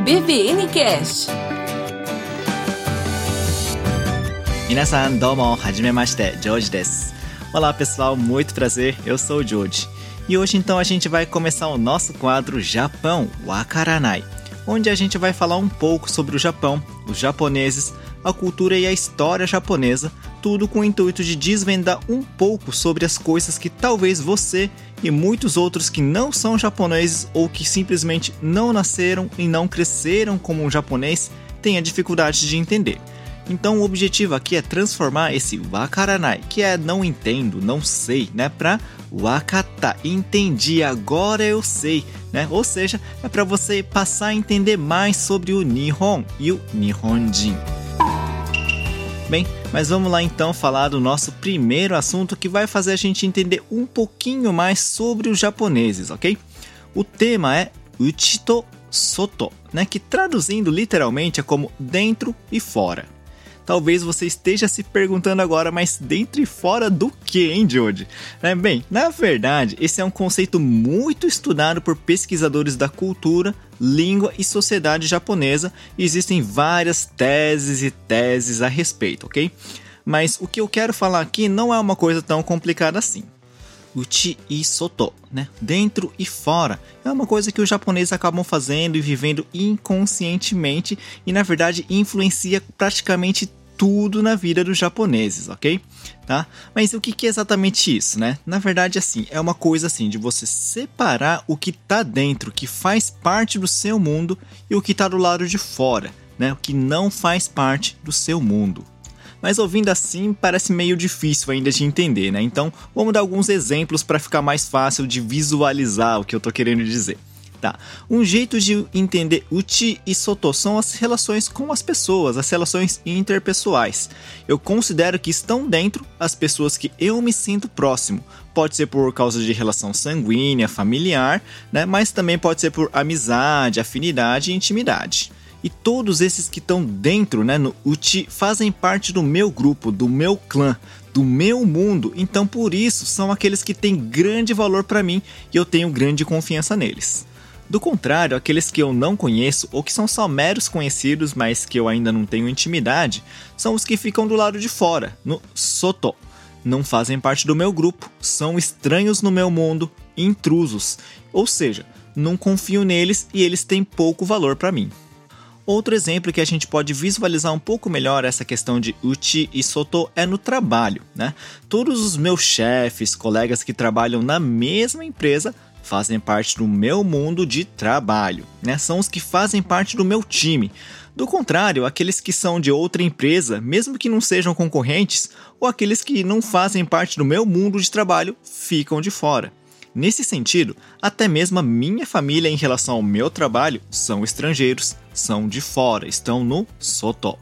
BVN Cast. 皆さんどうもはじめましてジョージです Olá pessoal, muito prazer, eu sou o Joji e hoje então a gente vai começar o nosso quadro Japão Wakaranai onde a gente vai falar um pouco sobre o Japão, os japoneses, a cultura e a história japonesa, tudo com o intuito de desvendar um pouco sobre as coisas que talvez você e muitos outros que não são japoneses ou que simplesmente não nasceram e não cresceram como um japonês tenha dificuldade de entender. Então o objetivo aqui é transformar esse wakaranai, que é não entendo, não sei, né, para wakata, entendi, agora eu sei, né? Ou seja, é para você passar a entender mais sobre o Nihon e o Nihonjin. Bem, mas vamos lá então falar do nosso primeiro assunto que vai fazer a gente entender um pouquinho mais sobre os japoneses, ok? O tema é Uchito Soto, né, que traduzindo literalmente é como dentro e fora. Talvez você esteja se perguntando agora, mas dentro e fora do que, hein, Jody? É, bem, na verdade, esse é um conceito muito estudado por pesquisadores da cultura, língua e sociedade japonesa e existem várias teses e teses a respeito, ok? Mas o que eu quero falar aqui não é uma coisa tão complicada assim. Uchi e Soto, né? Dentro e fora. É uma coisa que os japoneses acabam fazendo e vivendo inconscientemente e na verdade influencia praticamente tudo na vida dos japoneses, ok? Tá? Mas o que é exatamente isso, né? Na verdade, assim, é uma coisa assim de você separar o que tá dentro, que faz parte do seu mundo, e o que tá do lado de fora, né? O que não faz parte do seu mundo mas ouvindo assim parece meio difícil ainda de entender, né? Então vamos dar alguns exemplos para ficar mais fácil de visualizar o que eu tô querendo dizer. Tá. Um jeito de entender uchi e soto são as relações com as pessoas, as relações interpessoais. Eu considero que estão dentro as pessoas que eu me sinto próximo. Pode ser por causa de relação sanguínea, familiar, né? mas também pode ser por amizade, afinidade e intimidade. E todos esses que estão dentro, né, no Uchi, fazem parte do meu grupo, do meu clã, do meu mundo. Então, por isso, são aqueles que têm grande valor para mim e eu tenho grande confiança neles. Do contrário, aqueles que eu não conheço ou que são só meros conhecidos, mas que eu ainda não tenho intimidade, são os que ficam do lado de fora, no Soto. Não fazem parte do meu grupo, são estranhos no meu mundo, intrusos. Ou seja, não confio neles e eles têm pouco valor para mim. Outro exemplo que a gente pode visualizar um pouco melhor essa questão de uchi e soto é no trabalho, né? Todos os meus chefes, colegas que trabalham na mesma empresa fazem parte do meu mundo de trabalho, né? São os que fazem parte do meu time. Do contrário, aqueles que são de outra empresa, mesmo que não sejam concorrentes, ou aqueles que não fazem parte do meu mundo de trabalho, ficam de fora. Nesse sentido, até mesmo a minha família em relação ao meu trabalho são estrangeiros, são de fora, estão no Soto.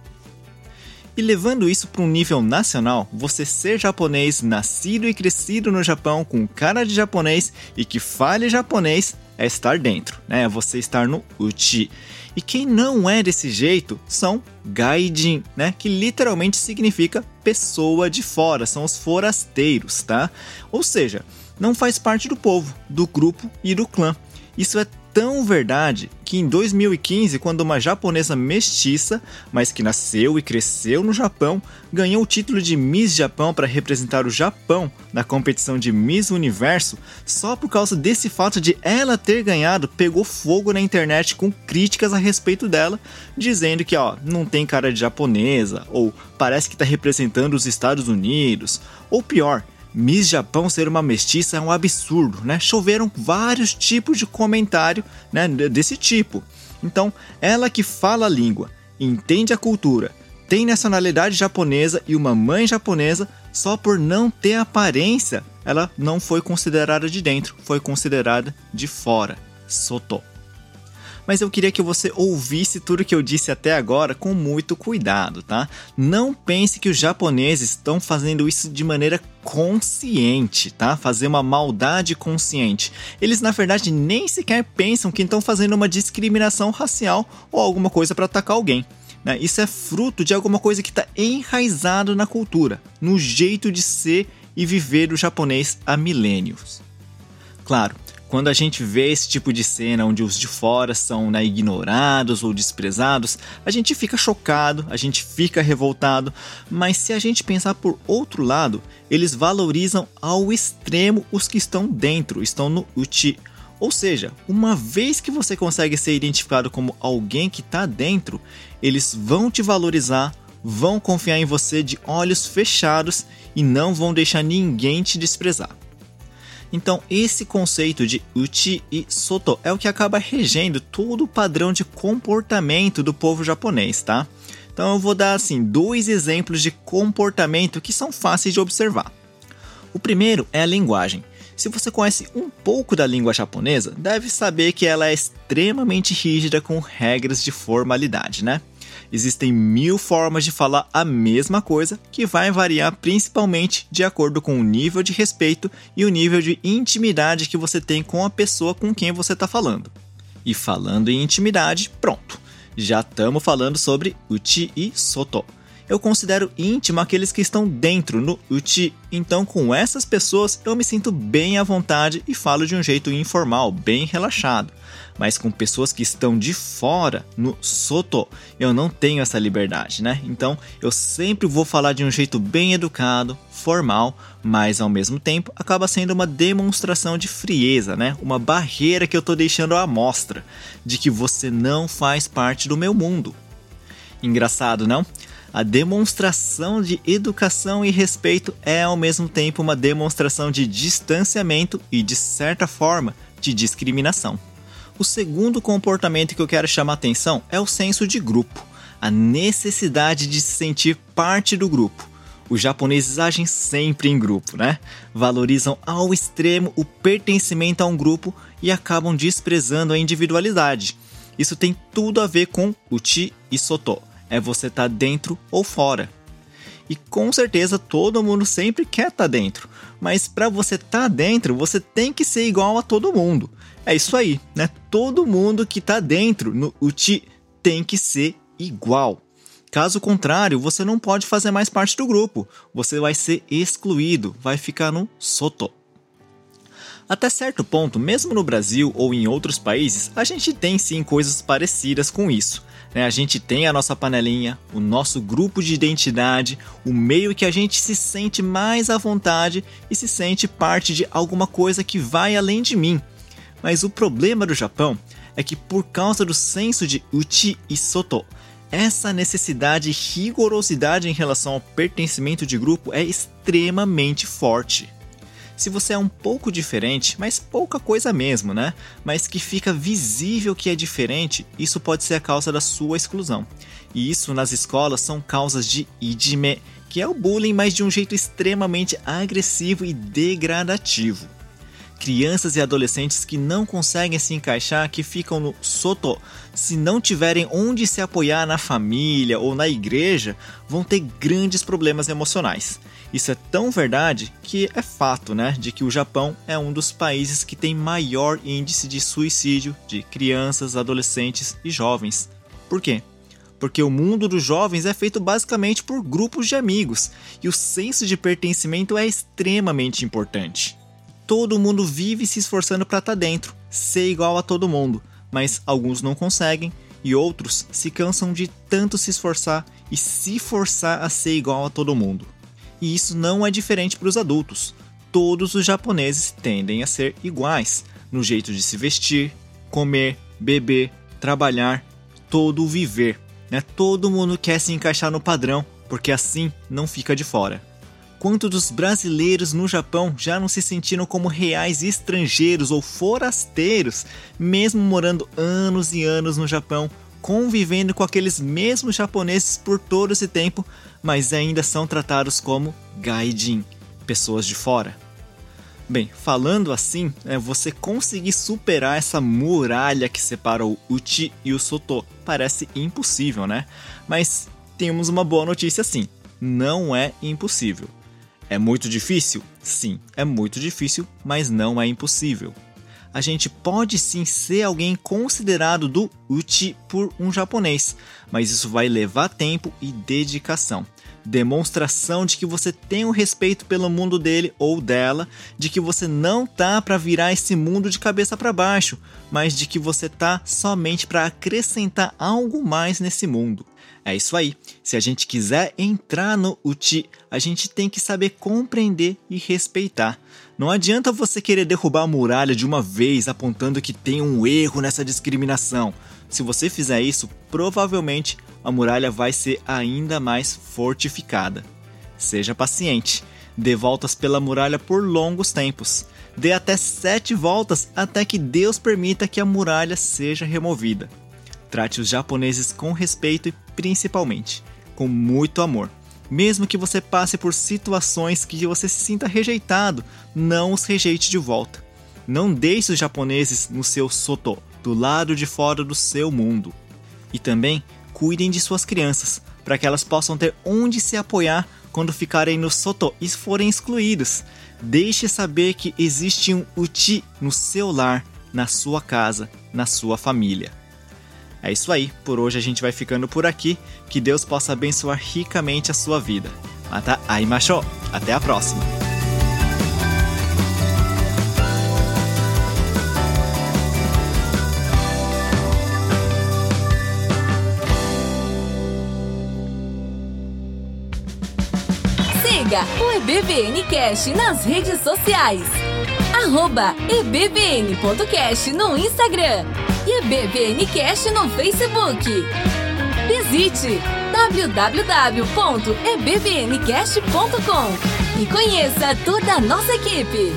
E levando isso para um nível nacional, você ser japonês, nascido e crescido no Japão com cara de japonês e que fale japonês é estar dentro, né? É você estar no uchi. E quem não é desse jeito são gaijin, né? Que literalmente significa pessoa de fora, são os forasteiros, tá? Ou seja, não faz parte do povo, do grupo e do clã. Isso é tão verdade que em 2015, quando uma japonesa mestiça, mas que nasceu e cresceu no Japão, ganhou o título de Miss Japão para representar o Japão na competição de Miss Universo, só por causa desse fato de ela ter ganhado, pegou fogo na internet com críticas a respeito dela, dizendo que ó, não tem cara de japonesa, ou parece que está representando os Estados Unidos, ou pior, Miss Japão ser uma mestiça é um absurdo, né? Choveram vários tipos de comentário né, desse tipo. Então, ela que fala a língua, entende a cultura, tem nacionalidade japonesa e uma mãe japonesa, só por não ter aparência, ela não foi considerada de dentro, foi considerada de fora. Soto mas eu queria que você ouvisse tudo que eu disse até agora com muito cuidado, tá? Não pense que os japoneses estão fazendo isso de maneira consciente, tá? Fazer uma maldade consciente. Eles na verdade nem sequer pensam que estão fazendo uma discriminação racial ou alguma coisa para atacar alguém. Né? Isso é fruto de alguma coisa que está enraizado na cultura, no jeito de ser e viver do japonês há milênios. Claro, Quando a gente vê esse tipo de cena onde os de fora são né, ignorados ou desprezados, a gente fica chocado, a gente fica revoltado, mas se a gente pensar por outro lado, eles valorizam ao extremo os que estão dentro, estão no uchi. Ou seja, uma vez que você consegue ser identificado como alguém que está dentro, eles vão te valorizar, vão confiar em você de olhos fechados e não vão deixar ninguém te desprezar. Então, esse conceito de uchi e soto é o que acaba regendo todo o padrão de comportamento do povo japonês, tá? Então, eu vou dar assim dois exemplos de comportamento que são fáceis de observar. O primeiro é a linguagem. Se você conhece um pouco da língua japonesa, deve saber que ela é extremamente rígida com regras de formalidade, né? Existem mil formas de falar a mesma coisa, que vai variar principalmente de acordo com o nível de respeito e o nível de intimidade que você tem com a pessoa com quem você está falando. E falando em intimidade, pronto, já estamos falando sobre uchi e soto eu considero íntimo aqueles que estão dentro no uchi. Então, com essas pessoas, eu me sinto bem à vontade e falo de um jeito informal, bem relaxado. Mas com pessoas que estão de fora, no soto, eu não tenho essa liberdade, né? Então, eu sempre vou falar de um jeito bem educado, formal, mas ao mesmo tempo acaba sendo uma demonstração de frieza, né? Uma barreira que eu tô deixando à mostra de que você não faz parte do meu mundo. Engraçado, não? A demonstração de educação e respeito é ao mesmo tempo uma demonstração de distanciamento e, de certa forma, de discriminação. O segundo comportamento que eu quero chamar atenção é o senso de grupo, a necessidade de se sentir parte do grupo. Os japoneses agem sempre em grupo, né? Valorizam ao extremo o pertencimento a um grupo e acabam desprezando a individualidade. Isso tem tudo a ver com uchi e soto é você estar tá dentro ou fora. E com certeza todo mundo sempre quer estar tá dentro, mas para você estar tá dentro, você tem que ser igual a todo mundo. É isso aí, né? Todo mundo que está dentro no UTI tem que ser igual. Caso contrário, você não pode fazer mais parte do grupo. Você vai ser excluído, vai ficar no soto. Até certo ponto, mesmo no Brasil ou em outros países, a gente tem sim coisas parecidas com isso. Né? A gente tem a nossa panelinha, o nosso grupo de identidade, o meio que a gente se sente mais à vontade e se sente parte de alguma coisa que vai além de mim. Mas o problema do Japão é que, por causa do senso de uchi e soto, essa necessidade e rigorosidade em relação ao pertencimento de grupo é extremamente forte se você é um pouco diferente, mas pouca coisa mesmo, né? Mas que fica visível que é diferente, isso pode ser a causa da sua exclusão. E isso nas escolas são causas de ijime, que é o bullying, mas de um jeito extremamente agressivo e degradativo. Crianças e adolescentes que não conseguem se encaixar, que ficam no soto, se não tiverem onde se apoiar na família ou na igreja, vão ter grandes problemas emocionais. Isso é tão verdade que é fato, né, de que o Japão é um dos países que tem maior índice de suicídio de crianças, adolescentes e jovens. Por quê? Porque o mundo dos jovens é feito basicamente por grupos de amigos e o senso de pertencimento é extremamente importante. Todo mundo vive se esforçando para estar tá dentro, ser igual a todo mundo, mas alguns não conseguem e outros se cansam de tanto se esforçar e se forçar a ser igual a todo mundo e isso não é diferente para os adultos. Todos os japoneses tendem a ser iguais no jeito de se vestir, comer, beber, trabalhar, todo o viver. Né? Todo mundo quer se encaixar no padrão, porque assim não fica de fora. Quanto dos brasileiros no Japão já não se sentiram como reais estrangeiros ou forasteiros, mesmo morando anos e anos no Japão, convivendo com aqueles mesmos japoneses por todo esse tempo, mas ainda são tratados como gaijin, pessoas de fora. Bem, falando assim, é, você conseguir superar essa muralha que separa o Uchi e o Soto parece impossível, né? Mas temos uma boa notícia sim, não é impossível. É muito difícil? Sim, é muito difícil, mas não é impossível a gente pode sim ser alguém considerado do uchi por um japonês, mas isso vai levar tempo e dedicação. demonstração de que você tem o um respeito pelo mundo dele ou dela, de que você não tá para virar esse mundo de cabeça para baixo, mas de que você tá somente para acrescentar algo mais nesse mundo. É isso aí. Se a gente quiser entrar no Uchi, a gente tem que saber compreender e respeitar. Não adianta você querer derrubar a muralha de uma vez apontando que tem um erro nessa discriminação. Se você fizer isso, provavelmente a muralha vai ser ainda mais fortificada. Seja paciente, dê voltas pela muralha por longos tempos. Dê até sete voltas até que Deus permita que a muralha seja removida. Trate os japoneses com respeito e, principalmente, com muito amor. Mesmo que você passe por situações que você se sinta rejeitado, não os rejeite de volta. Não deixe os japoneses no seu soto, do lado de fora do seu mundo. E também cuidem de suas crianças, para que elas possam ter onde se apoiar quando ficarem no soto e forem excluídas. Deixe saber que existe um uchi no seu lar, na sua casa, na sua família. É isso aí, por hoje a gente vai ficando por aqui. Que Deus possa abençoar ricamente a sua vida. Mata aimashou! Até a próxima! Siga o EBVN Cash nas redes sociais. Arroba ebbn.cast no Instagram e BBN Cash no Facebook. Visite www.ebbncast.com e conheça toda a nossa equipe.